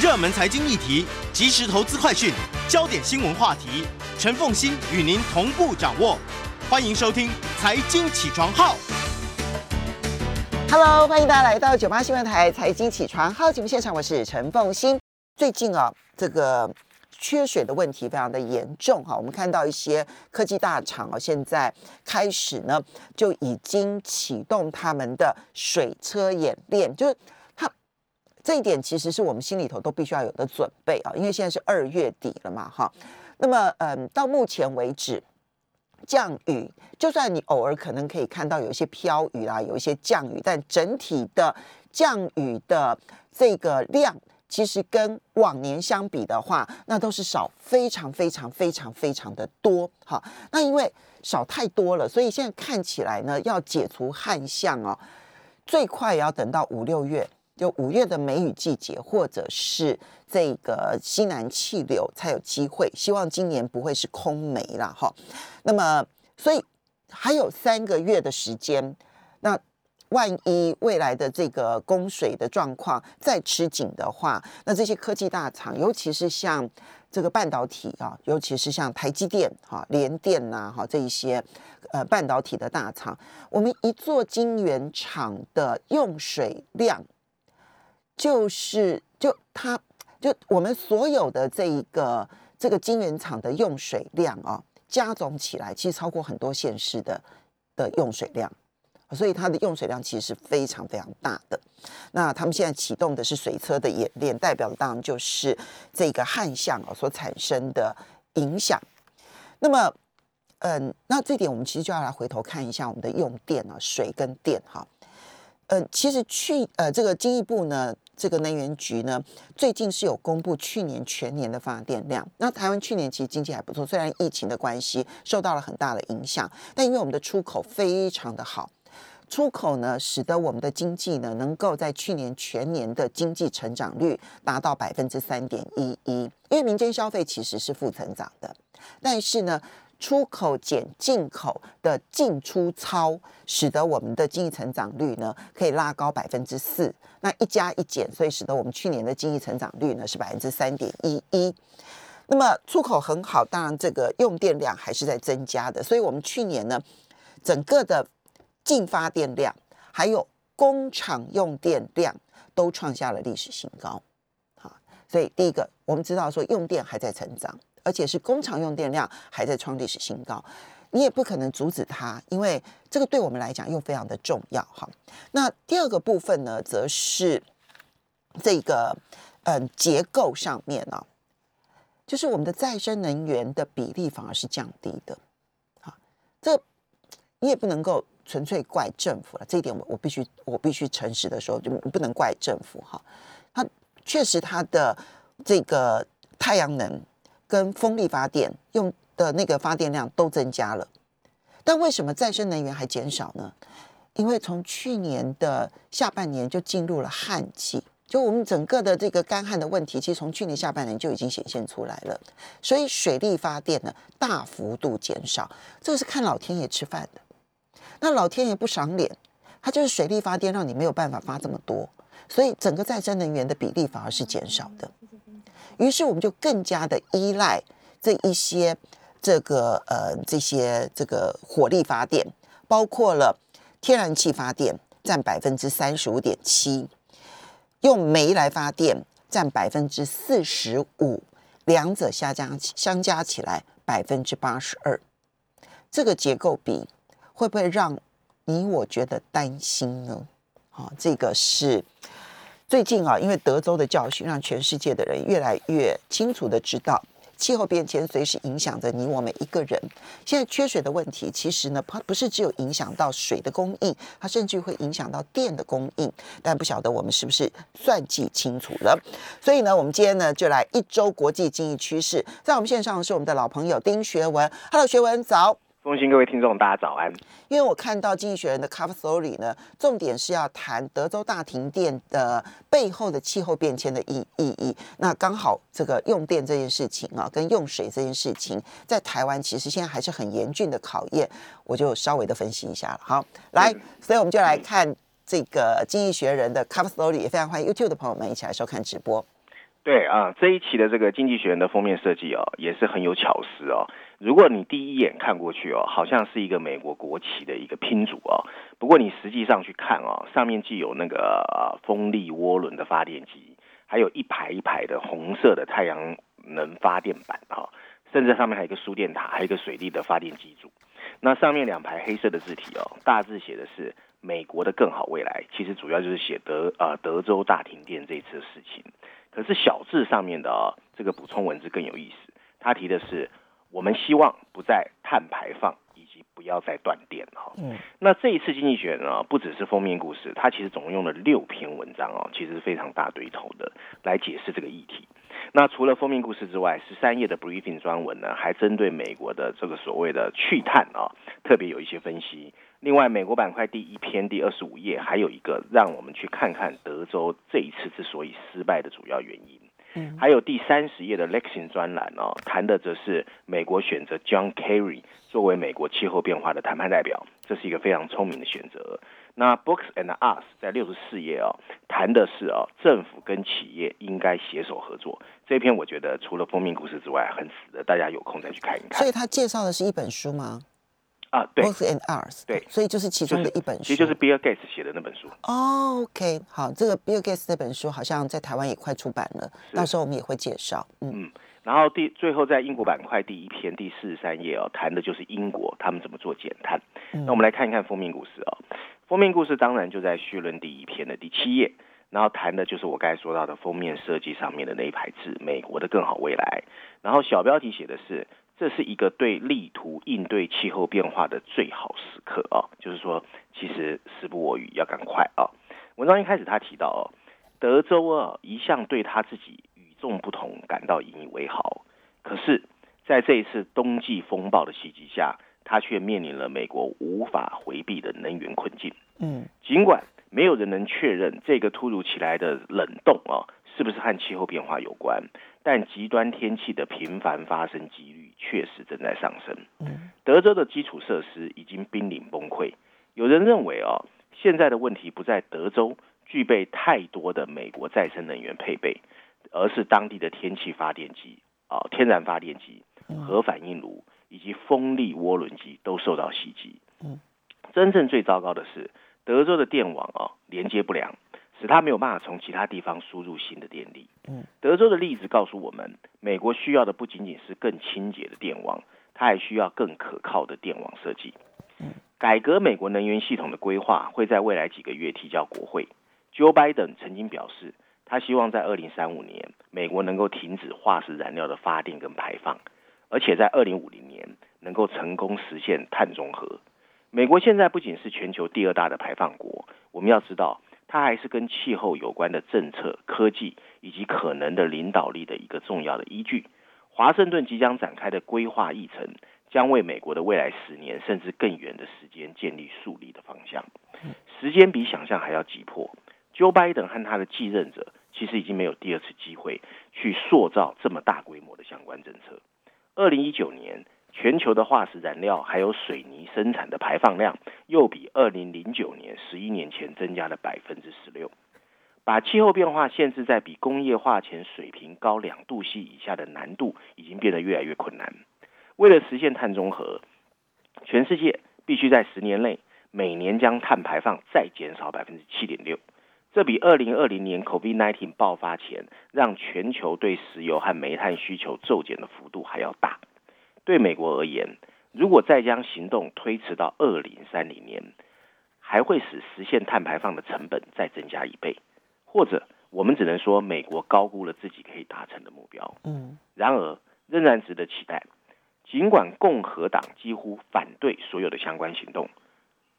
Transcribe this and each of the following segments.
热门财经议题、即时投资快讯、焦点新闻话题，陈凤欣与您同步掌握。欢迎收听《财经起床号》。Hello，欢迎大家来到九八新闻台财经起床号节目现场，我是陈凤欣。最近啊，这个缺水的问题非常的严重哈，我们看到一些科技大厂啊，现在开始呢就已经启动他们的水车演练，就是这一点其实是我们心里头都必须要有的准备啊，因为现在是二月底了嘛哈。那么嗯，到目前为止。降雨，就算你偶尔可能可以看到有一些飘雨啦，有一些降雨，但整体的降雨的这个量，其实跟往年相比的话，那都是少非常非常非常非常的多。哈，那因为少太多了，所以现在看起来呢，要解除旱象哦，最快也要等到五六月。就五月的梅雨季节，或者是这个西南气流才有机会。希望今年不会是空梅了哈。那么，所以还有三个月的时间。那万一未来的这个供水的状况再吃紧的话，那这些科技大厂，尤其是像这个半导体啊，尤其是像台积电、哈联电呐、哈这一些呃半导体的大厂，我们一座晶圆厂的用水量。就是就它就我们所有的这一个这个晶圆厂的用水量啊，加总起来其实超过很多县市的的用水量，所以它的用水量其实是非常非常大的。那他们现在启动的是水车的演练，代表的当然就是这个旱象啊所产生的影响。那么，嗯，那这点我们其实就要来回头看一下我们的用电啊，水跟电哈。嗯，其实去呃，这个经济部呢，这个能源局呢，最近是有公布去年全年的发电量。那台湾去年其实经济还不错，虽然疫情的关系受到了很大的影响，但因为我们的出口非常的好，出口呢使得我们的经济呢能够在去年全年的经济成长率达到百分之三点一一。因为民间消费其实是负成长的，但是呢。出口减进口的进出超，使得我们的经济成长率呢可以拉高百分之四。那一加一减，所以使得我们去年的经济成长率呢是百分之三点一一。那么出口很好，当然这个用电量还是在增加的。所以我们去年呢，整个的净发电量还有工厂用电量都创下了历史新高。好，所以第一个我们知道说用电还在成长。而且是工厂用电量还在创历史新高，你也不可能阻止它，因为这个对我们来讲又非常的重要哈。那第二个部分呢，则是这个嗯结构上面呢、就是我们的再生能源的比例反而是降低的，好，这你也不能够纯粹怪政府了，这一点我我必须我必须诚实的说，就不能怪政府哈，它确实它的这个太阳能。跟风力发电用的那个发电量都增加了，但为什么再生能源还减少呢？因为从去年的下半年就进入了旱季，就我们整个的这个干旱的问题，其实从去年下半年就已经显现出来了，所以水力发电呢大幅度减少，这个是看老天爷吃饭的。那老天爷不赏脸，他就是水力发电让你没有办法发这么多，所以整个再生能源的比例反而是减少的。于是我们就更加的依赖这一些这个呃这些这个火力发电，包括了天然气发电占百分之三十五点七，用煤来发电占百分之四十五，两者相加相加起来百分之八十二。这个结构比会不会让你我觉得担心呢？啊，这个是。最近啊，因为德州的教训，让全世界的人越来越清楚的知道，气候变迁随时影响着你我每一个人。现在缺水的问题，其实呢，它不是只有影响到水的供应，它甚至会影响到电的供应。但不晓得我们是不是算计清楚了？所以呢，我们今天呢，就来一周国际经济趋势。在我们线上的是我们的老朋友丁学文，Hello，学文早。中心各位听众，大家早安。因为我看到《经济学人》的 Cover Story 呢，重点是要谈德州大停电的背后的气候变迁的意意义。那刚好这个用电这件事情啊，跟用水这件事情，在台湾其实现在还是很严峻的考验，我就稍微的分析一下了。好，来，所以我们就来看这个《经济学人》的 Cover Story，也非常欢迎 YouTube 的朋友们一起来收看直播。对啊，这一期的这个《经济学人》的封面设计哦，也是很有巧思哦。如果你第一眼看过去哦，好像是一个美国国旗的一个拼组哦。不过你实际上去看哦，上面既有那个风力涡轮的发电机，还有一排一排的红色的太阳能发电板啊，甚至上面还有一个输电塔，还有一个水力的发电机组。那上面两排黑色的字体哦，大致写的是美国的更好未来，其实主要就是写德呃德州大停电这一次的事情。可是小字上面的哦，这个补充文字更有意思。他提的是，我们希望不再碳排放，以及不要再断电哈。嗯。那这一次经济学呢，不只是封面故事，它其实总共用了六篇文章哦，其实是非常大堆头的来解释这个议题。那除了封面故事之外，十三页的 briefing 专文呢，还针对美国的这个所谓的去碳啊，特别有一些分析。另外，美国板块第一篇第二十五页还有一个，让我们去看看德州这一次之所以失败的主要原因。嗯，还有第三十页的 Lexing 专栏哦，谈的则是美国选择 John Kerry 作为美国气候变化的谈判代表，这是一个非常聪明的选择。那 Books and Us 在六十四页哦，谈的是哦，政府跟企业应该携手合作。这篇我觉得除了封面故事之外，很死的，大家有空再去看一看。所以他介绍的是一本书吗？啊，对，Books and Us，对，所以就是其中的一本书，其实就是 Bill Gates 写的那本书。哦，OK，好，这个 Bill Gates 那本书好像在台湾也快出版了，到时候我们也会介绍。嗯，然后第最后在英国板块第一篇第四十三页哦，谈的就是英国他们怎么做减碳。那我们来看一看封面故事哦，封面故事当然就在序论第一篇的第七页，然后谈的就是我刚才说到的封面设计上面的那一排字，美国的更好未来。然后小标题写的是。这是一个对力图应对气候变化的最好时刻啊！就是说，其实时不我与，要赶快啊！文章一开始他提到哦，德州啊一向对他自己与众不同感到引以为豪，可是在这一次冬季风暴的袭击下，他却面临了美国无法回避的能源困境。嗯，尽管没有人能确认这个突如其来的冷冻啊。是不是和气候变化有关？但极端天气的频繁发生几率确实正在上升。嗯，德州的基础设施已经濒临崩溃。有人认为哦，现在的问题不在德州具备太多的美国再生能源配备，而是当地的天气发电机啊，天然发电机、核反应炉以及风力涡轮机都受到袭击。嗯，真正最糟糕的是，德州的电网哦连接不良。使它没有办法从其他地方输入新的电力。嗯，德州的例子告诉我们，美国需要的不仅仅是更清洁的电网，它还需要更可靠的电网设计。嗯，改革美国能源系统的规划会在未来几个月提交国会。Joe Biden 曾经表示，他希望在二零三五年，美国能够停止化石燃料的发电跟排放，而且在二零五零年能够成功实现碳中和。美国现在不仅是全球第二大的排放国，我们要知道。它还是跟气候有关的政策、科技以及可能的领导力的一个重要的依据。华盛顿即将展开的规划议程，将为美国的未来十年甚至更远的时间建立树立的方向。时间比想象还要急迫。Joe Biden 和他的继任者其实已经没有第二次机会去塑造这么大规模的相关政策。二零一九年。全球的化石燃料还有水泥生产的排放量，又比二零零九年十一年前增加了百分之十六。把气候变化限制在比工业化前水平高两度 C 以下的难度，已经变得越来越困难。为了实现碳中和，全世界必须在十年内每年将碳排放再减少百分之七点六。这比二零二零年 COVID-19 爆发前让全球对石油和煤炭需求骤减的幅度还要大。对美国而言，如果再将行动推迟到二零三零年，还会使实现碳排放的成本再增加一倍，或者我们只能说美国高估了自己可以达成的目标。嗯，然而仍然值得期待。尽管共和党几乎反对所有的相关行动，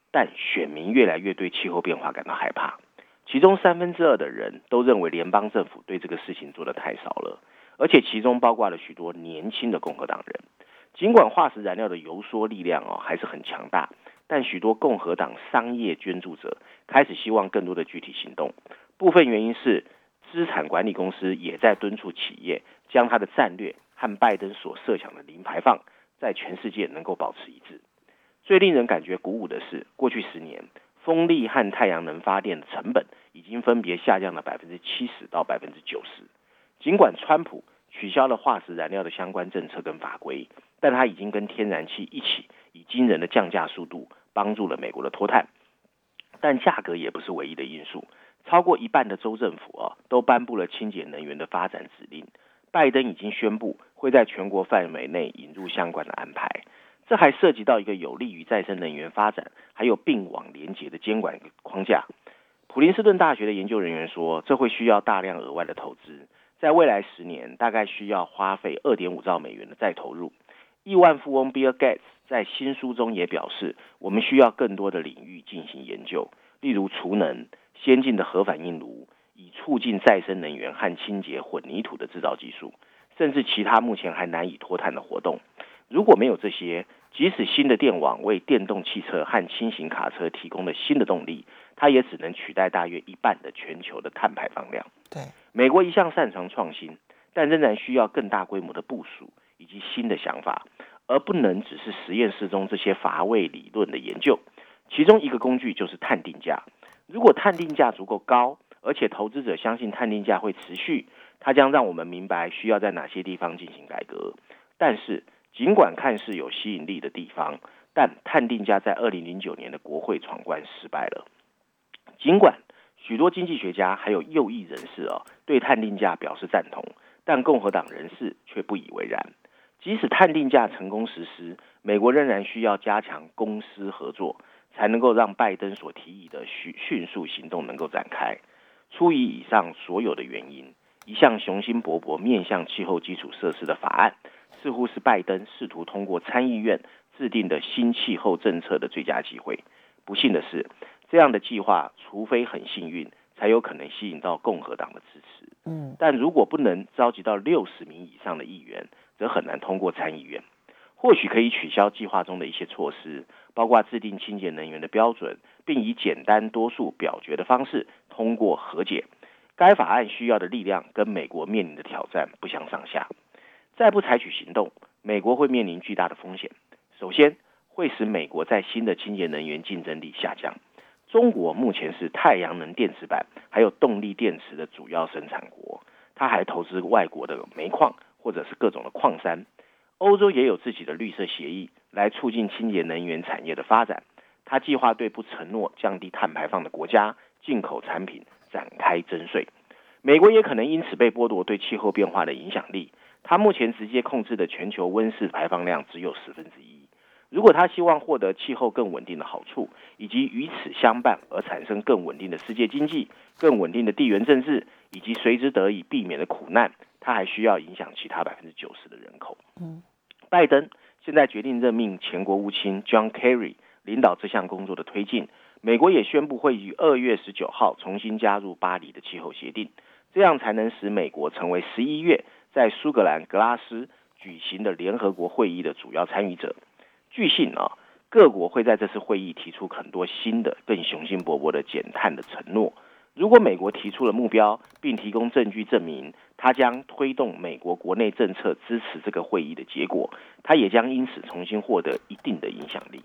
但选民越来越对气候变化感到害怕。其中三分之二的人都认为联邦政府对这个事情做的太少了，而且其中包括了许多年轻的共和党人。尽管化石燃料的游说力量哦还是很强大，但许多共和党商业捐助者开始希望更多的具体行动。部分原因是资产管理公司也在敦促企业将它的战略和拜登所设想的零排放在全世界能够保持一致。最令人感觉鼓舞的是，过去十年风力和太阳能发电的成本已经分别下降了百分之七十到百分之九十。尽管川普取消了化石燃料的相关政策跟法规，但它已经跟天然气一起以惊人的降价速度帮助了美国的脱碳。但价格也不是唯一的因素，超过一半的州政府啊都颁布了清洁能源的发展指令。拜登已经宣布会在全国范围内引入相关的安排，这还涉及到一个有利于再生能源发展，还有并网连接的监管框架。普林斯顿大学的研究人员说，这会需要大量额外的投资，在未来十年大概需要花费二点五兆美元的再投入。亿万富翁 Bill Gates 在新书中也表示，我们需要更多的领域进行研究，例如储能、先进的核反应炉。以促进再生能源和清洁混凝土的制造技术，甚至其他目前还难以脱碳的活动。如果没有这些，即使新的电网为电动汽车和轻型卡车提供了新的动力，它也只能取代大约一半的全球的碳排放量。对，美国一向擅长创新，但仍然需要更大规模的部署以及新的想法，而不能只是实验室中这些乏味理论的研究。其中一个工具就是探定价。如果探定价足够高，而且投资者相信探定价会持续，它将让我们明白需要在哪些地方进行改革。但是，尽管看似有吸引力的地方，但探定价在二零零九年的国会闯关失败了。尽管许多经济学家还有右翼人士啊对探定价表示赞同，但共和党人士却不以为然。即使碳定价成功实施，美国仍然需要加强公司合作，才能够让拜登所提议的迅迅速行动能够展开。出于以上所有的原因，一项雄心勃勃面向气候基础设施的法案，似乎是拜登试图通过参议院制定的新气候政策的最佳机会。不幸的是，这样的计划除非很幸运，才有可能吸引到共和党的支持。嗯，但如果不能召集到六十名以上的议员，则很难通过参议院。或许可以取消计划中的一些措施，包括制定清洁能源的标准，并以简单多数表决的方式通过和解。该法案需要的力量跟美国面临的挑战不相上下。再不采取行动，美国会面临巨大的风险。首先，会使美国在新的清洁能源竞争力下降。中国目前是太阳能电池板还有动力电池的主要生产国，它还投资外国的煤矿或者是各种的矿山。欧洲也有自己的绿色协议来促进清洁能源产业的发展。他计划对不承诺降低碳排放的国家进口产品展开征税。美国也可能因此被剥夺对气候变化的影响力。他目前直接控制的全球温室排放量只有十分之一。如果他希望获得气候更稳定的好处，以及与此相伴而产生更稳定的世界经济、更稳定的地缘政治，以及随之得以避免的苦难，他还需要影响其他百分之九十的人口。嗯。拜登现在决定任命前国务卿 John Kerry 领导这项工作的推进。美国也宣布会于二月十九号重新加入巴黎的气候协定，这样才能使美国成为十一月在苏格兰格拉斯举行的联合国会议的主要参与者。据信啊，各国会在这次会议提出很多新的、更雄心勃勃的减碳的承诺。如果美国提出了目标，并提供证据证明它将推动美国国内政策支持这个会议的结果，它也将因此重新获得一定的影响力。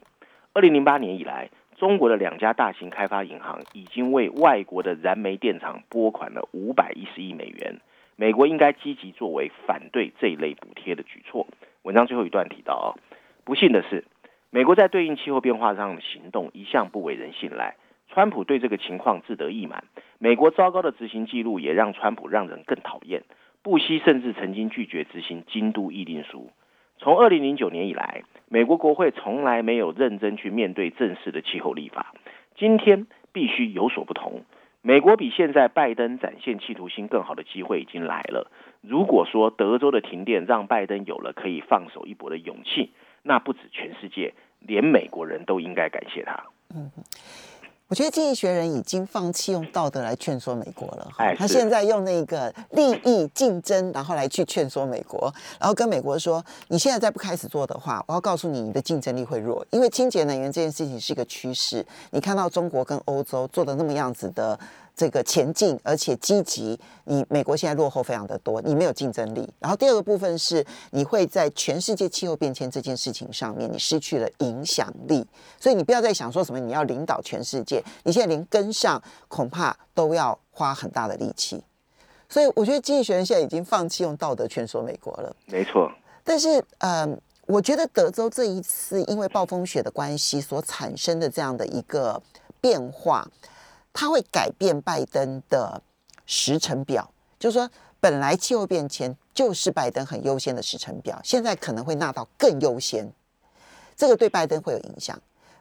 二零零八年以来，中国的两家大型开发银行已经为外国的燃煤电厂拨款了五百一十亿美元。美国应该积极作为反对这一类补贴的举措。文章最后一段提到啊，不幸的是，美国在对应气候变化上的行动一向不为人信赖。川普对这个情况自得意满，美国糟糕的执行记录也让川普让人更讨厌。布希甚至曾经拒绝执行京都议定书。从二零零九年以来，美国国会从来没有认真去面对正式的气候立法。今天必须有所不同。美国比现在拜登展现企图心更好的机会已经来了。如果说德州的停电让拜登有了可以放手一搏的勇气，那不止全世界，连美国人都应该感谢他。嗯。我觉得经济学人已经放弃用道德来劝说美国了，哈，他现在用那个利益竞争，然后来去劝说美国，然后跟美国说，你现在再不开始做的话，我要告诉你，你的竞争力会弱，因为清洁能源这件事情是一个趋势，你看到中国跟欧洲做的那么样子的。这个前进而且积极，你美国现在落后非常的多，你没有竞争力。然后第二个部分是，你会在全世界气候变迁这件事情上面，你失去了影响力。所以你不要再想说什么你要领导全世界，你现在连跟上恐怕都要花很大的力气。所以我觉得经济学人现在已经放弃用道德劝说美国了。没错，但是，嗯，我觉得德州这一次因为暴风雪的关系所产生的这样的一个变化，它会改变拜登的时程表。就是说，本来气候变迁就是拜登很优先的时程表，现在可能会纳到更优先，这个对拜登会有影响。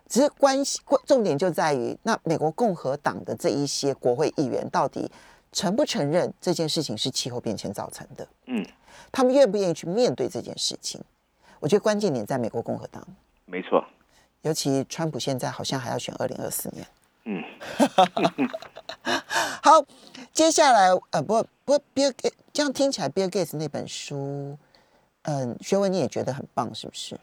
只是关系关重点就在于，那美国共和党的这一些国会议员到底承不承认这件事情是气候变迁造成的？嗯，他们愿不愿意去面对这件事情？我觉得关键点在美国共和党，没错。尤其川普现在好像还要选二零二四年。嗯，好，接下来呃，不不，Bill Gates 这样听起来，Bill Gates 那本书，嗯，学文你也觉得很棒，是不是？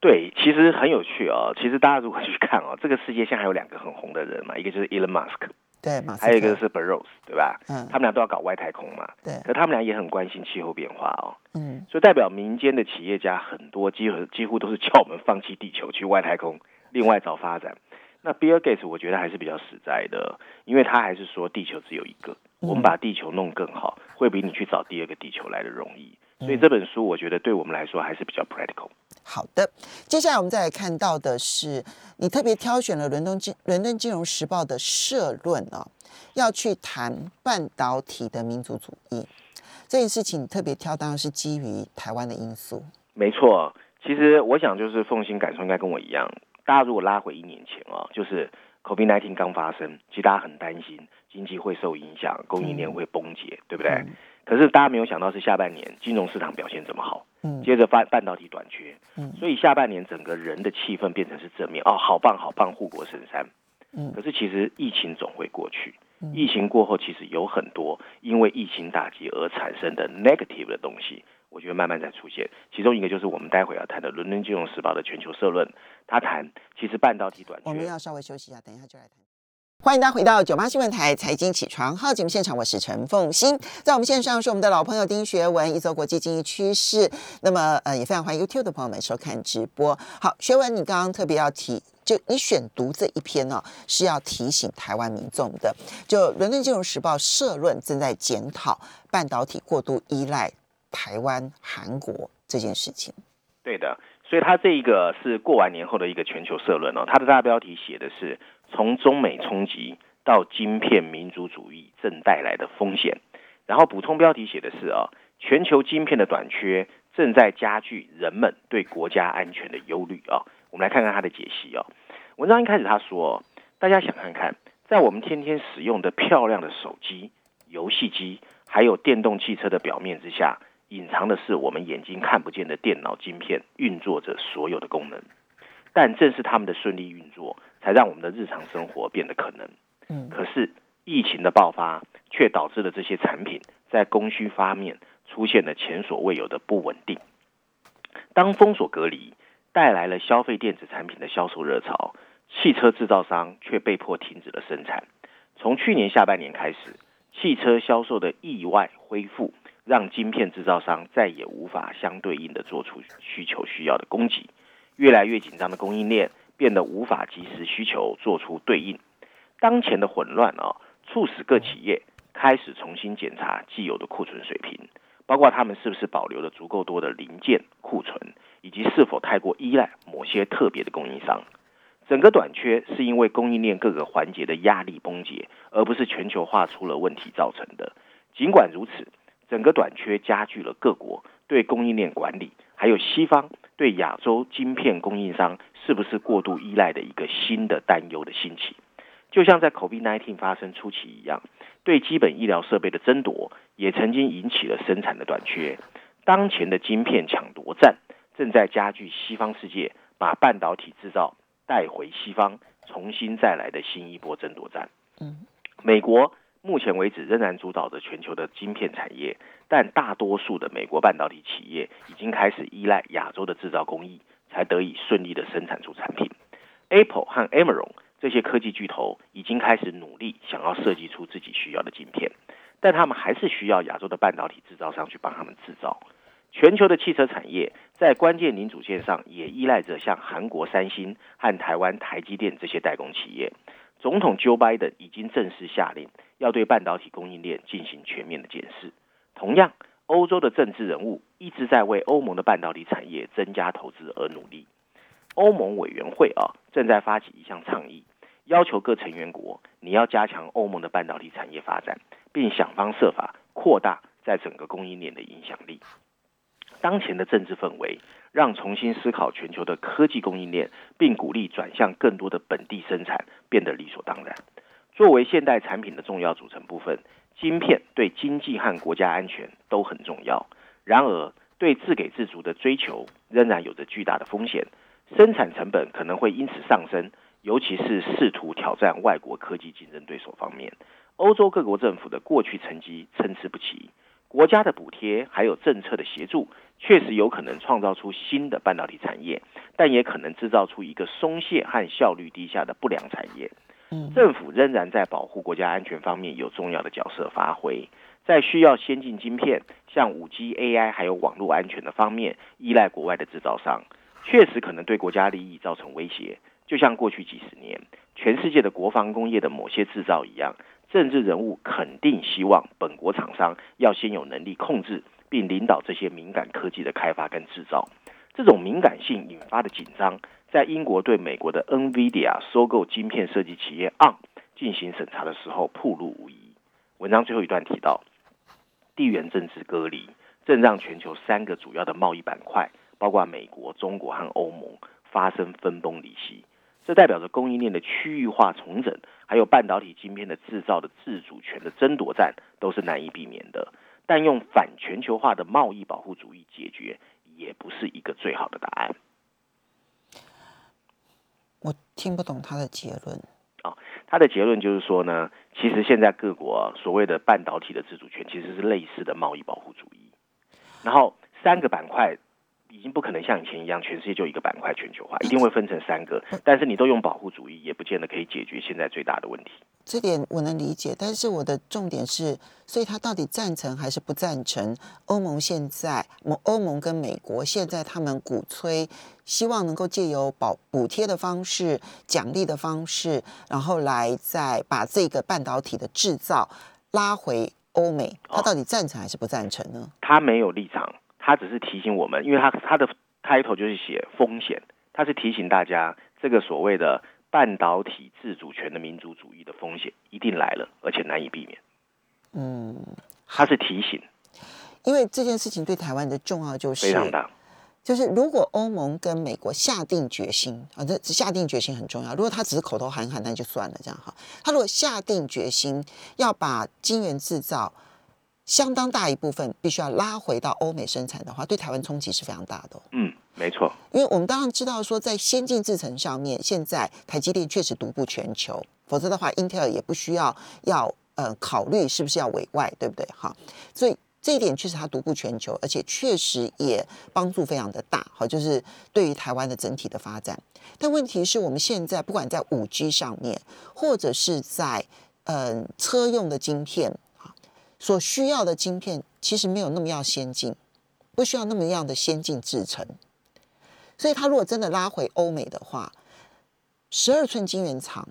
对，其实很有趣哦。其实大家如果去看哦，这个世界现在还有两个很红的人嘛，一个就是 Elon Musk，对，还有一个是 Bezos，对吧？嗯，他们俩都要搞外太空嘛。对，可他们俩也很关心气候变化哦。嗯，所以代表民间的企业家很多，几乎几乎都是叫我们放弃地球去外太空，另外找发展。那 Bill Gates 我觉得还是比较实在的，因为他还是说地球只有一个，我们把地球弄更好，会比你去找第二个地球来的容易。所以这本书我觉得对我们来说还是比较 practical。好的，接下来我们再来看到的是，你特别挑选了伦敦金伦敦金融时报的社论哦，要去谈半导体的民族主义这件事情，特别挑当然是基于台湾的因素。没错，其实我想就是凤心感受应该跟我一样。大家如果拉回一年前啊，就是 COVID-19 刚发生，其实大家很担心经济会受影响，供应链会崩解，对不对？可是大家没有想到是下半年金融市场表现这么好，嗯，接着半半导体短缺，嗯，所以下半年整个人的气氛变成是正面哦，好棒好棒，护国神山。嗯，可是其实疫情总会过去，嗯疫情过后其实有很多因为疫情打击而产生的 negative 的东西。我觉得慢慢在出现，其中一个就是我们待会要谈的《伦敦金融时报》的全球社论，他谈其实半导体短缺。我们要稍微休息一下，等一下就来谈。欢迎大家回到九八新闻台财经起床号节目现场，我是陈凤欣，在我们线上是我们的老朋友丁学文，一周国际经济趋势。那么呃，也非常欢迎 YouTube 的朋友们收看直播。好，学文，你刚刚特别要提，就你选读这一篇呢、是要提醒台湾民众的。就《伦敦金融时报》社论正在检讨半导体过度依赖台湾、韩国这件事情。对的，所以他这一个是过完年后的一个全球社论哦，它的大标题写的是从中美冲击到晶片民族主义正带来的风险，然后补充标题写的是啊，全球晶片的短缺正在加剧人们对国家安全的忧虑啊。我们来看看他的解析啊。文章一开始他说，大家想看看，在我们天天使用的漂亮的手机、游戏机，还有电动汽车的表面之下。隐藏的是我们眼睛看不见的电脑晶片运作着所有的功能，但正是他们的顺利运作，才让我们的日常生活变得可能。嗯，可是疫情的爆发却导致了这些产品在供需方面出现了前所未有的不稳定。当封锁隔离带来了消费电子产品的销售热潮，汽车制造商却被迫停止了生产。从去年下半年开始，汽车销售的意外恢复。让晶片制造商再也无法相对应的做出需求需要的供给，越来越紧张的供应链变得无法及时需求做出对应。当前的混乱啊，促使各企业开始重新检查既有的库存水平，包括他们是不是保留了足够多的零件库存，以及是否太过依赖某些特别的供应商。整个短缺是因为供应链各个环节的压力崩解，而不是全球化出了问题造成的。尽管如此。整个短缺加剧了各国对供应链管理，还有西方对亚洲晶片供应商是不是过度依赖的一个新的担忧的兴起。就像在 COVID-19 发生初期一样，对基本医疗设备的争夺也曾经引起了生产的短缺。当前的晶片抢夺战正在加剧西方世界把半导体制造带回西方，重新再来的新一波争夺战。嗯，美国。目前为止仍然主导着全球的晶片产业，但大多数的美国半导体企业已经开始依赖亚洲的制造工艺，才得以顺利的生产出产品。Apple 和 Amazon 这些科技巨头已经开始努力想要设计出自己需要的晶片，但他们还是需要亚洲的半导体制造商去帮他们制造。全球的汽车产业在关键零组件上也依赖着像韩国三星和台湾台积电这些代工企业。总统 Joe Biden 已经正式下令。要对半导体供应链进行全面的检视。同样，欧洲的政治人物一直在为欧盟的半导体产业增加投资而努力。欧盟委员会啊，正在发起一项倡议，要求各成员国你要加强欧盟的半导体产业发展，并想方设法扩大在整个供应链的影响力。当前的政治氛围，让重新思考全球的科技供应链，并鼓励转向更多的本地生产，变得理所当然。作为现代产品的重要组成部分，晶片对经济和国家安全都很重要。然而，对自给自足的追求仍然有着巨大的风险，生产成本可能会因此上升，尤其是试图挑战外国科技竞争对手方面，欧洲各国政府的过去成绩参差不齐。国家的补贴还有政策的协助，确实有可能创造出新的半导体产业，但也可能制造出一个松懈和效率低下的不良产业。政府仍然在保护国家安全方面有重要的角色发挥，在需要先进晶片，像五 G、AI 还有网络安全的方面，依赖国外的制造商，确实可能对国家利益造成威胁。就像过去几十年，全世界的国防工业的某些制造一样。政治人物肯定希望本国厂商要先有能力控制并领导这些敏感科技的开发跟制造。这种敏感性引发的紧张，在英国对美国的 NVIDIA 收购晶片设计企业 ARM 进行审查的时候暴露无遗。文章最后一段提到，地缘政治隔离正让全球三个主要的贸易板块，包括美国、中国和欧盟发生分崩离析。这代表着供应链的区域化重整，还有半导体晶片的制造的自主权的争夺战，都是难以避免的。但用反全球化的贸易保护主义解决，也不是一个最好的答案。我听不懂他的结论。哦，他的结论就是说呢，其实现在各国所谓的半导体的自主权，其实是类似的贸易保护主义。然后三个板块。已经不可能像以前一样，全世界就一个板块全球化，一定会分成三个。但是你都用保护主义，也不见得可以解决现在最大的问题。这点我能理解，但是我的重点是，所以他到底赞成还是不赞成？欧盟现在，欧盟跟美国现在他们鼓吹，希望能够借由保补贴的方式、奖励的方式，然后来再把这个半导体的制造拉回欧美。他到底赞成还是不赞成呢？他没有立场。他只是提醒我们，因为他他的开头就是写风险，他是提醒大家，这个所谓的半导体自主权的民族主义的风险一定来了，而且难以避免。嗯，他是提醒，因为这件事情对台湾的重要就是非常大，就是如果欧盟跟美国下定决心啊，这下定决心很重要。如果他只是口头喊喊，那就算了，这样哈。他如果下定决心要把晶圆制造。相当大一部分必须要拉回到欧美生产的话，对台湾冲击是非常大的。嗯，没错。因为我们当然知道说，在先进制程上面，现在台积电确实独步全球，否则的话，Intel 也不需要要呃考虑是不是要委外，对不对？哈，所以这一点确实它独步全球，而且确实也帮助非常的大。好，就是对于台湾的整体的发展。但问题是我们现在不管在五 G 上面，或者是在嗯车用的晶片。所需要的晶片其实没有那么要先进，不需要那么样的先进制程，所以他如果真的拉回欧美的话，十二寸晶圆厂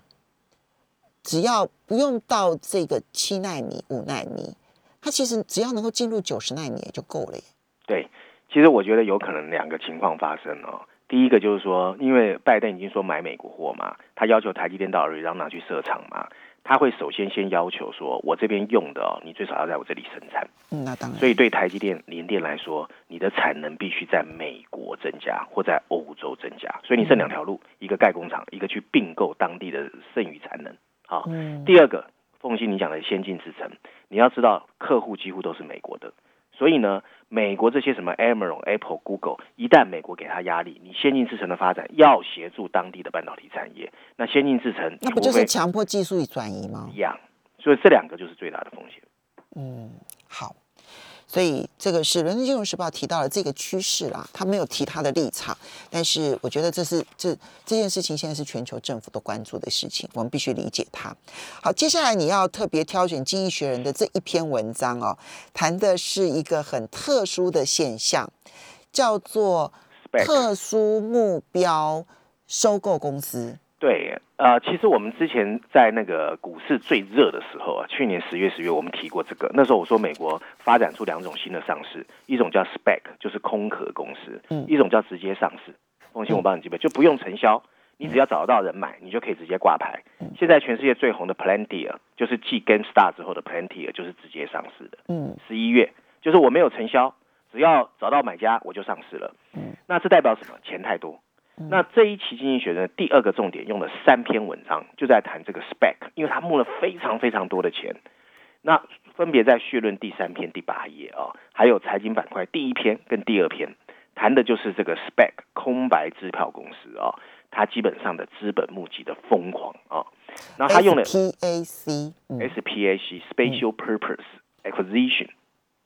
只要不用到这个七纳米、五纳米，它其实只要能够进入九十纳米也就够了。对，其实我觉得有可能两个情况发生哦。第一个就是说，因为拜登已经说买美国货嘛，他要求台积电到瑞让拿去设厂嘛。他会首先先要求说，我这边用的哦，你最少要在我这里生产。嗯，那当然。所以对台积电、联电来说，你的产能必须在美国增加或在欧洲增加。所以你剩两条路：一个盖工厂，一个去并购当地的剩余产能。好，第二个，奉信你讲的先进制程，你要知道客户几乎都是美国的。所以呢，美国这些什么 Amazon、Apple、Google，一旦美国给他压力，你先进制程的发展要协助当地的半导体产业，那先进制程那不就是强迫技术转移吗？一样，所以这两个就是最大的风险。嗯，好。所以这个是《伦敦金融时报》提到了这个趋势啦，他没有提他的立场，但是我觉得这是这这件事情现在是全球政府都关注的事情，我们必须理解它。好，接下来你要特别挑选《经济学人》的这一篇文章哦，谈的是一个很特殊的现象，叫做特殊目标收购公司。对，呃，其实我们之前在那个股市最热的时候啊，去年十月、十月我们提过这个。那时候我说美国发展出两种新的上市，一种叫 SPAC，就是空壳公司；嗯一种叫直接上市。放心，我帮你记背，就不用承销，你只要找得到人买，你就可以直接挂牌。现在全世界最红的 Palantir 就是继 GameStar 之后的 Palantir，就是直接上市的。嗯十一月，就是我没有承销，只要找到买家我就上市了。嗯那这代表什么？钱太多。那这一期经济学人的第二个重点用了三篇文章，就在谈这个 spec，因为他募了非常非常多的钱。那分别在序论第三篇、第八页啊、还有财经板块第一篇跟第二篇，谈的就是这个 spec 空白支票公司啊、它基本上的资本募集的疯狂啊、然后他用了 SPAC，嗯。SPAC Special Purpose Acquisition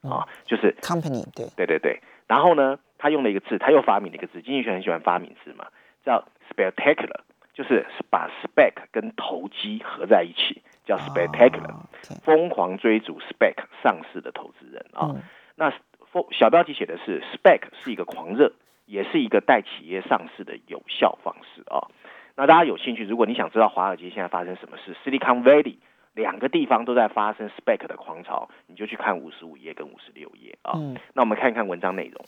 啊、就是，company 对，对对对，然后呢，他用了一个字，他又发明了一个字，经济学很喜欢发明字嘛，叫 spectacular，就是把 spec 跟投机合在一起，叫 spectacular，、疯狂追逐 spec 上市的投资人啊。嗯那风小标题写的是 spec 是一个狂热，也是一个带企业上市的有效方式啊。那大家有兴趣，如果你想知道华尔街现在发生什么事，Silicon Valley 两个地方都在发生 spec 的狂潮，你就去看五十五页跟五十六页啊。嗯那我们看一看文章内容。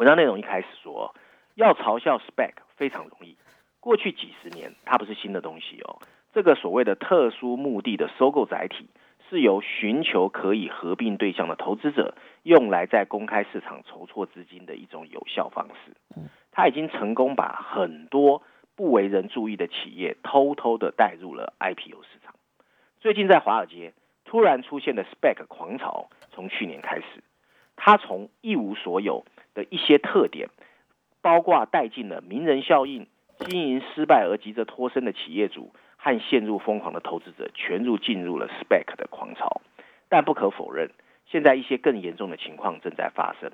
文章内容一开始说，要嘲笑 spec 非常容易。过去几十年，它不是新的东西哦。这个所谓的特殊目的的收购载体，是由寻求可以合并对象的投资者，用来在公开市场筹措资金的一种有效方式。它已经成功把很多不为人注意的企业偷偷的带入了 IPO 市场。最近在华尔街突然出现的 spec 狂潮，从去年开始，它从一无所有的一些特点，包括带进了名人效应、经营失败而急着脱身的企业主和陷入疯狂的投资者，全入进入了 spec 的狂潮。但不可否认，现在一些更严重的情况正在发生。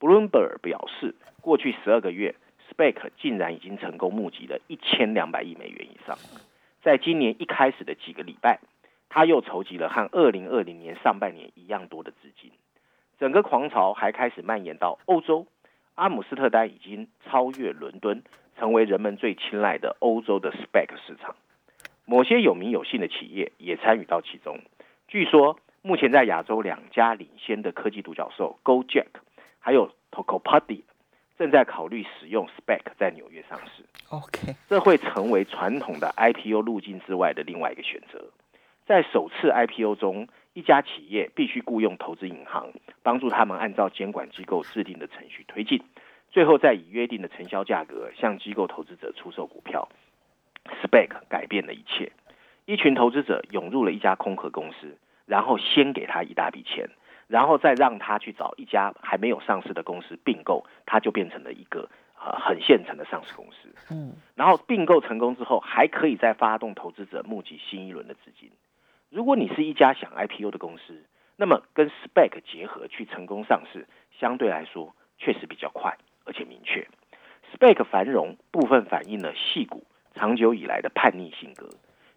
Bloomberg 表示，过去十二个月，spec 竟然已经成功募集了一千两百亿美元以上。在今年一开始的几个礼拜，他又筹集了和二零二零年上半年一样多的资金。整个狂潮还开始蔓延到欧洲，阿姆斯特丹已经超越伦敦，成为人们最青睐的欧洲的 SPAC 市场。某些有名有姓的企业也参与到其中。据说，目前在亚洲两家领先的科技独角兽 GoJack 还有 Tokopedia 正在考虑使用 SPAC 在纽约上市。，OK，这会成为传统的 IPO 路径之外的另外一个选择。在首次 IPO 中，一家企业必须雇佣投资银行，帮助他们按照监管机构制定的程序推进，最后再以约定的承销价格向机构投资者出售股票。SPAC 改变了一切，一群投资者涌入了一家空壳公司，然后先给他一大笔钱，然后再让他去找一家还没有上市的公司并购，他就变成了一个呃很现成的上市公司。嗯然后并购成功之后，还可以再发动投资者募集新一轮的资金。如果你是一家想 IPO 的公司，那么跟 Spec 结合去成功上市，相对来说确实比较快而且明确。Spec 繁荣部分反映了戏股长久以来的叛逆性格。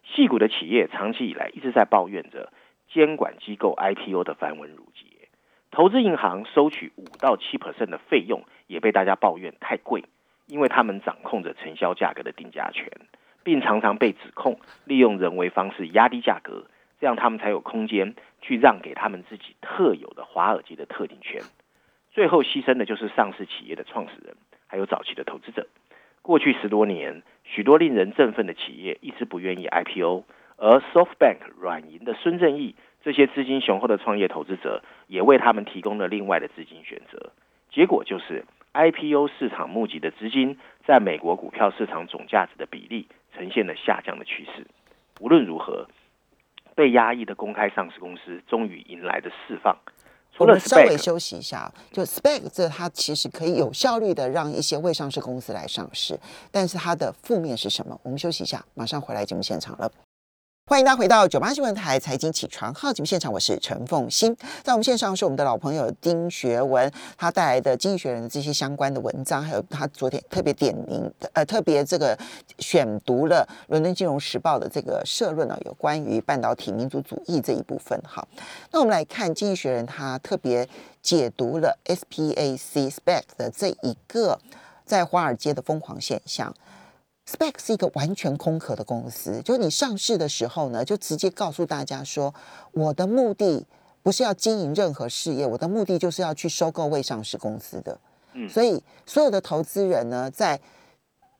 戏股的企业长期以来一直在抱怨着监管机构 IPO 的繁文缛节，投资银行收取五到七 percent 的费用也被大家抱怨太贵，因为他们掌控着承销价格的定价权，并常常被指控利用人为方式压低价格，这样他们才有空间去让给他们自己特有的华尔街的特定权。最后牺牲的就是上市企业的创始人，还有早期的投资者。过去十多年，许多令人振奋的企业一直不愿意 IPO，而 SoftBank、软银的孙正义这些资金雄厚的创业投资者，也为他们提供了另外的资金选择。结果就是 IPO 市场募集的资金在美国股票市场总价值的比例呈现了下降的趋势。无论如何，被压抑的公开上市公司终于迎来了释放。除了我们稍微休息一下，就 spec 这它其实可以有效率的让一些未上市公司来上市，但是它的负面是什么？我们休息一下，马上回来节目现场了。欢迎大家回到九八新闻台财经起床号节目现场，我是陈凤欣。在我们线上是我们的老朋友丁学文，他带来的《经济学人》的这些相关的文章，还有他昨天特别点名，呃，特别这个选读了《伦敦金融时报》的这个社论呢，有关于半导体民族主义这一部分。好，那我们来看《经济学人》，他特别解读了 SPAC SPAC 的这一个在华尔街的疯狂现象。Spec 是一个完全空壳的公司，就是你上市的时候呢，就直接告诉大家说，我的目的不是要经营任何事业，我的目的就是要去收购未上市公司的。嗯所以所有的投资人呢，在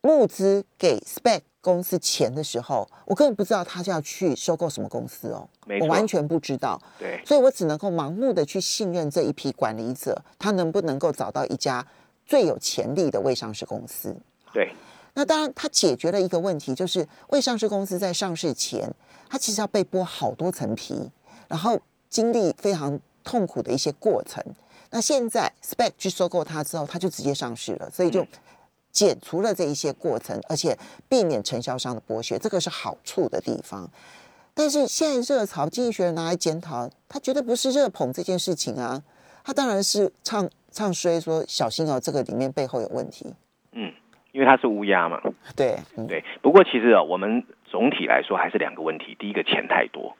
募资给 Spec 公司钱的时候，我根本不知道他是要去收购什么公司哦，我完全不知道。对，所以我只能够盲目的去信任这一批管理者，他能不能够找到一家最有潜力的未上市公司。对，那当然，它解决了一个问题，就是未上市公司在上市前，它其实要被剥好多层皮，然后经历非常痛苦的一些过程。那现在 Spec 去收购它之后，它就直接上市了，所以就减除了这一些过程，而且避免承销商的剥削，这个是好处的地方。但是现在热潮，经济学人拿来检讨，他绝对不是热捧这件事情啊，他当然是唱唱衰说小心哦，这个里面背后有问题。嗯，因为它是乌鸦嘛。对，嗯，对，不过其实啊，我们总体来说还是两个问题。第一个，钱太多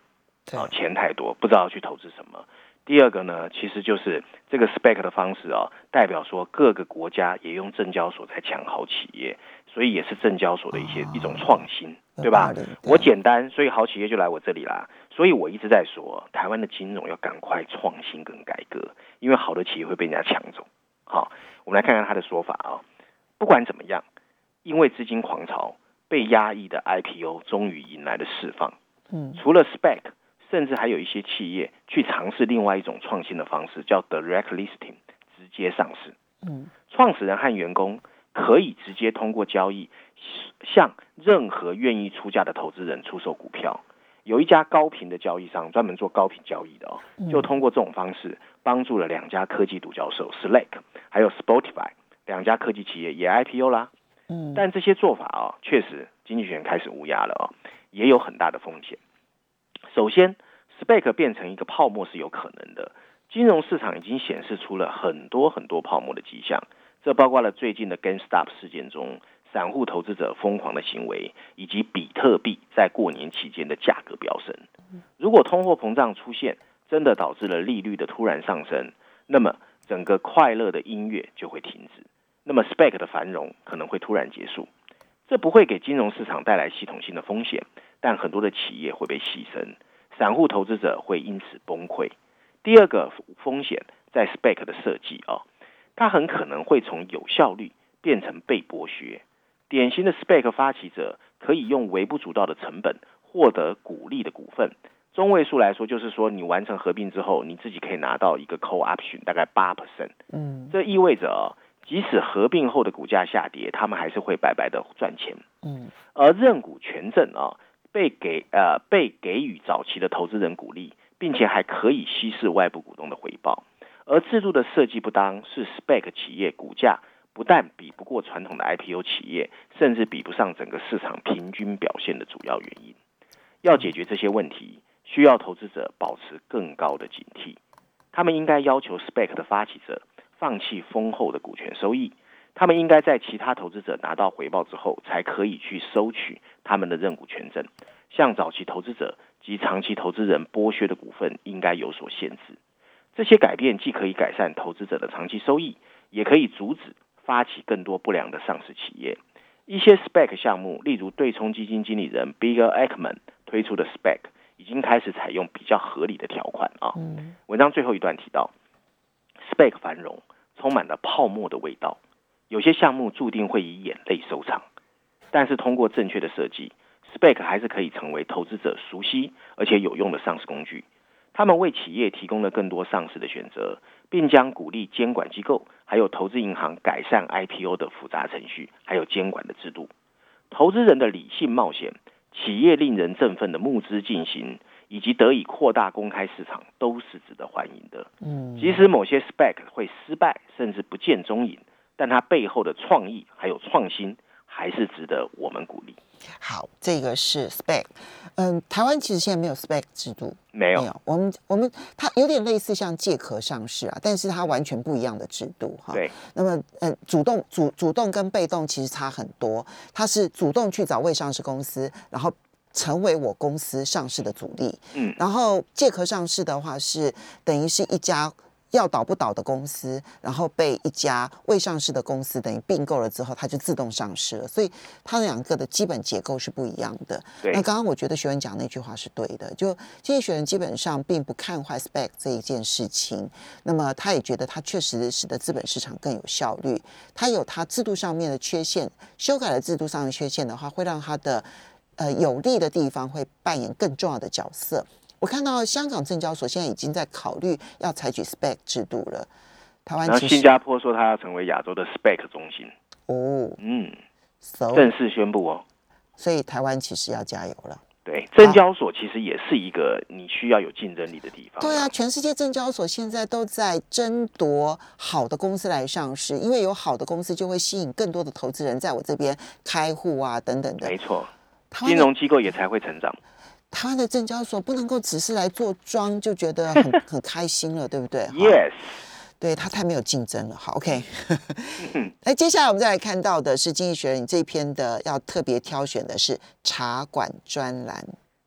对啊，钱太多，不知道去投资什么。第二个呢，其实就是这个 spec 的方式啊，代表说各个国家也用证交所在抢好企业，所以也是证交所的一些、一种创新，有对吧？对我简单，所以好企业就来我这里啦。所以我一直在说，台湾的金融要赶快创新跟改革，因为好的企业会被人家抢走。好，我们来看看他的说法啊。不管怎么样，因为资金狂潮，被压抑的 IPO 终于迎来了释放。嗯除了 Spec，甚至还有一些企业去尝试另外一种创新的方式，叫 Direct Listing，直接上市。嗯创始人和员工可以直接通过交易，向任何愿意出价的投资人出售股票。有一家高频的交易商专门做高频交易的哦，就通过这种方式帮助了两家科技独角兽 Slack 还有 Spotify 两家科技企业也 IPO 啦。嗯，但这些做法啊、确实经济学人开始乌鸦了哦，也有很大的风险。首先，SPAC 变成一个泡沫是有可能的，金融市场已经显示出了很多很多泡沫的迹象，这包括了最近的 GameStop 事件中散户投资者疯狂的行为，以及比特币在过年期间的价格飙升。如果通货膨胀出现，真的导致了利率的突然上升，那么整个快乐的音乐就会停止，那么 SPAC 的繁荣可能会突然结束。这不会给金融市场带来系统性的风险，但很多的企业会被牺牲，散户投资者会因此崩溃。第二个风险在 SPAC 的设计啊、它很可能会从有效率变成被剥削。典型的 SPAC 发起者可以用微不足道的成本获得股利的股份，中位数来说，就是说你完成合并之后，你自己可以拿到一个 call option，大概八 percent。嗯这意味着啊、即使合并后的股价下跌，他们还是会白白的赚钱。嗯而认股权证啊，被给呃被给予早期的投资人鼓励，并且还可以稀释外部股东的回报。而制度的设计不当，是 SPAC 企业股价不但比不过传统的 IPO 企业，甚至比不上整个市场平均表现的主要原因。要解决这些问题，需要投资者保持更高的警惕。他们应该要求 SPAC 的发起者放弃丰厚的股权收益，他们应该在其他投资者拿到回报之后，才可以去收取他们的认股权证。向早期投资者及长期投资人剥削的股份应该有所限制。这些改变既可以改善投资者的长期收益，也可以阻止发起更多不良的上市企业。一些 SPAC 项目，例如对冲基金经理人 Bill Ackman 推出的 SPAC，已经开始采用比较合理的条款啊。嗯文章最后一段提到，SPAC 繁荣充满了泡沫的味道，有些项目注定会以眼泪收场。但是通过正确的设计，SPAC 还是可以成为投资者熟悉而且有用的上市工具。他们为企业提供了更多上市的选择，并将鼓励监管机构还有投资银行改善 IPO 的复杂程序，还有监管的制度。投资人的理性冒险，企业令人振奋的募资进行，以及得以扩大公开市场，都是值得欢迎的。嗯，即使某些 spec 会失败，甚至不见踪影，但它背后的创意还有创新，还是值得我们鼓励。好，这个是 spec。嗯，台湾其实现在没有 spec 制度，没有，我们我们它有点类似像借壳上市啊，但是它完全不一样的制度哈。对，那么，嗯，主动主主动跟被动其实差很多。它是主动去找未上市公司，然后成为我公司上市的主力。嗯，然后借壳上市的话是等于是一家要倒不倒的公司，然后被一家未上市的公司等于并购了之后，它就自动上市了。所以它两个的基本结构是不一样的。对那刚刚我觉得学员讲那句话是对的，就经济学人基本上并不看坏 spec 这一件事情。那么他也觉得它确实使得资本市场更有效率。它有它制度上面的缺陷，修改了制度上的缺陷的话，会让它的呃有利的地方会扮演更重要的角色。我看到香港证交所现在已经在考虑要采取 SPAC 制度了。台湾新加坡说它要成为亚洲的 SPEC 中心，哦嗯，，so 正式宣布哦。所以台湾其实要加油了。对，证交所其实也是一个你需要有竞争力的地方。对啊，，全世界证交所现在都在争夺好的公司来上市，因为有好的公司就会吸引更多的投资人在我这边开户啊等等的没。错，金融机构也才会成长。台湾的证交所不能够只是来做庄就觉得很 很开心了，对不对？Yes，对他太没有竞争了。好，OK。那，接下来我们再来看到的是《经济学人》你这一篇的要特别挑选的是茶馆专栏。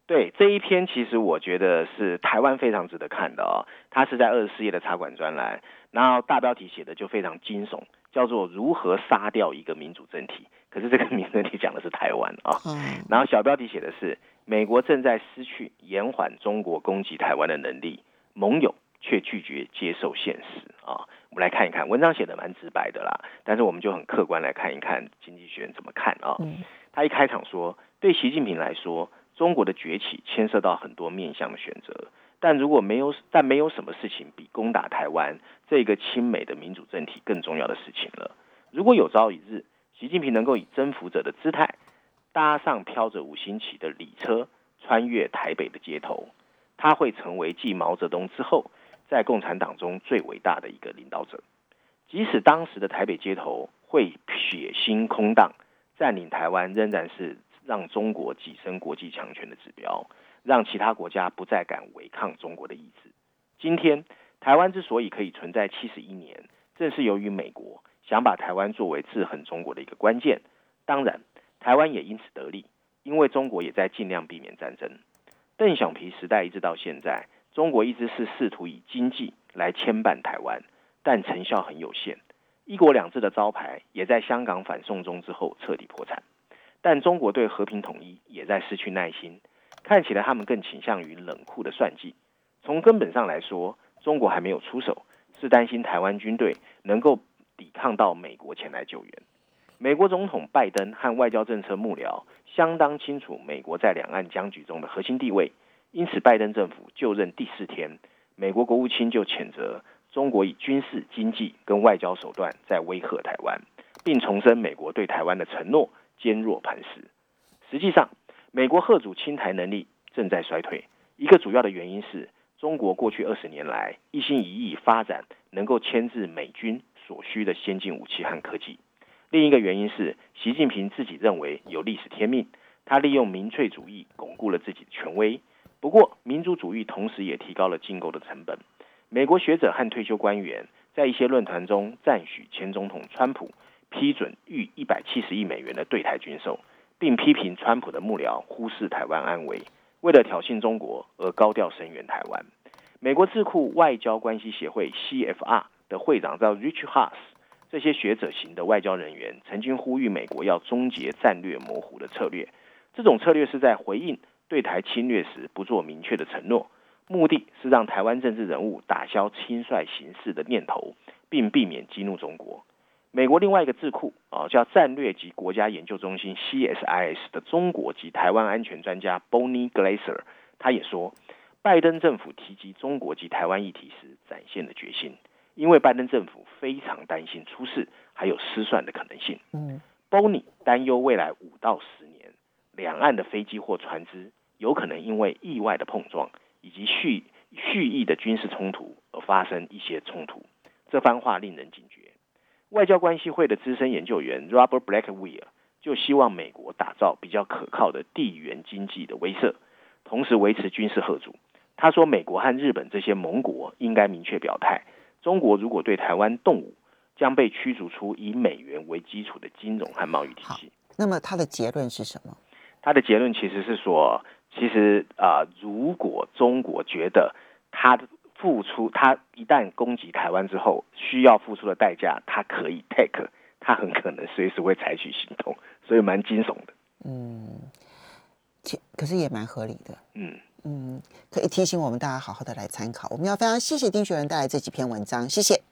对这一篇，其实我觉得是台湾非常值得看的哦。它是在二十四页的茶馆专栏，然后大标题写的就非常惊悚，叫做“如何杀掉一个民主政体”。可是这个民主政体讲的是台湾啊、嗯，然后小标题写的是“美国正在失去延缓中国攻击台湾的能力，盟友却拒绝接受现实”啊。我们来看一看，文章写的蛮直白的啦，但是我们就很客观来看一看经济学人怎么看啊。嗯他一开场说，对习近平来说，中国的崛起牵涉到很多面向的选择，但如果没有，但没有什么事情比攻打台湾这个亲美的民主政体更重要的事情了。如果有朝一日，习近平能够以征服者的姿态，搭上飘着五星旗的礼车，穿越台北的街头，他会成为继毛泽东之后，在共产党中最伟大的一个领导者。即使当时的台北街头会血腥空荡，占领台湾仍然是让中国跻身国际强权的指标，让其他国家不再敢违抗中国的意志。今天，台湾之所以可以存在七十一年，正是由于美国想把台湾作为制衡中国的一个关键。当然，台湾也因此得利，因为中国也在尽量避免战争。邓小平时代一直到现在，中国一直是试图以经济来牵绊台湾，但成效很有限。一国两制的招牌也在香港反送中之后彻底破产，但中国对和平统一也在失去耐心，看起来他们更倾向于冷酷的算计。从根本上来说，中国还没有出手，是担心台湾军队能够抵抗到美国前来救援。美国总统拜登和外交政策幕僚相当清楚美国在两岸僵局中的核心地位，因此拜登政府就任第四天，美国国务卿就谴责中国以军事、经济跟外交手段在威吓台湾，并重申美国对台湾的承诺坚若磐石。实际上，美国贺主侵台能力正在衰退，一个主要的原因是中国过去二十年来一心一意发展能够牵制美军所需的先进武器和科技。另一个原因是，习近平自己认为有历史天命，他利用民粹主义巩固了自己的权威。不过，民主主义同时也提高了进购的成本。美国学者和退休官员在一些论坛中赞许前总统川普批准逾一百七十亿美元的对台军售，并批评川普的幕僚忽视台湾安危，为了挑衅中国而高调声援台湾。美国智库外交关系协会 CFR 的会长叫 Rich Haas。这些学者型的外交人员曾经呼吁美国要终结战略模糊的策略。这种策略是在回应对台侵略时不做明确的承诺，目的是让台湾政治人物打消轻率行事的念头，并避免激怒中国。美国另外一个智库啊，叫战略及国家研究中心 CSIS 的中国及台湾安全专家 Bonnie Glaser，他也说，拜登政府提及中国及台湾议题时展现的决心。因为拜登政府非常担心出事，还有失算的可能性。嗯 Bonnie 担忧未来五到十年，两岸的飞机或船只有可能因为意外的碰撞以及蓄蓄意的军事冲突而发生一些冲突。这番话令人警觉。外交关系会的资深研究员 Robert Blackwell 就希望美国打造比较可靠的地缘经济的威慑，同时维持军事贺主。他说，美国和日本这些盟国应该明确表态。中国如果对台湾动武，将被驱逐出以美元为基础的金融和贸易体系。那么他的结论是什么？他的结论其实是说，其实啊、呃，如果中国觉得他付出，他一旦攻击台湾之后，需要付出的代价，他可以 take，他很可能随时会采取行动，所以蛮惊悚的。嗯，其可是也蛮合理的。嗯，嗯，可以提醒我们大家好好的来参考。我们要非常谢谢丁学仁带来这几篇文章，谢谢。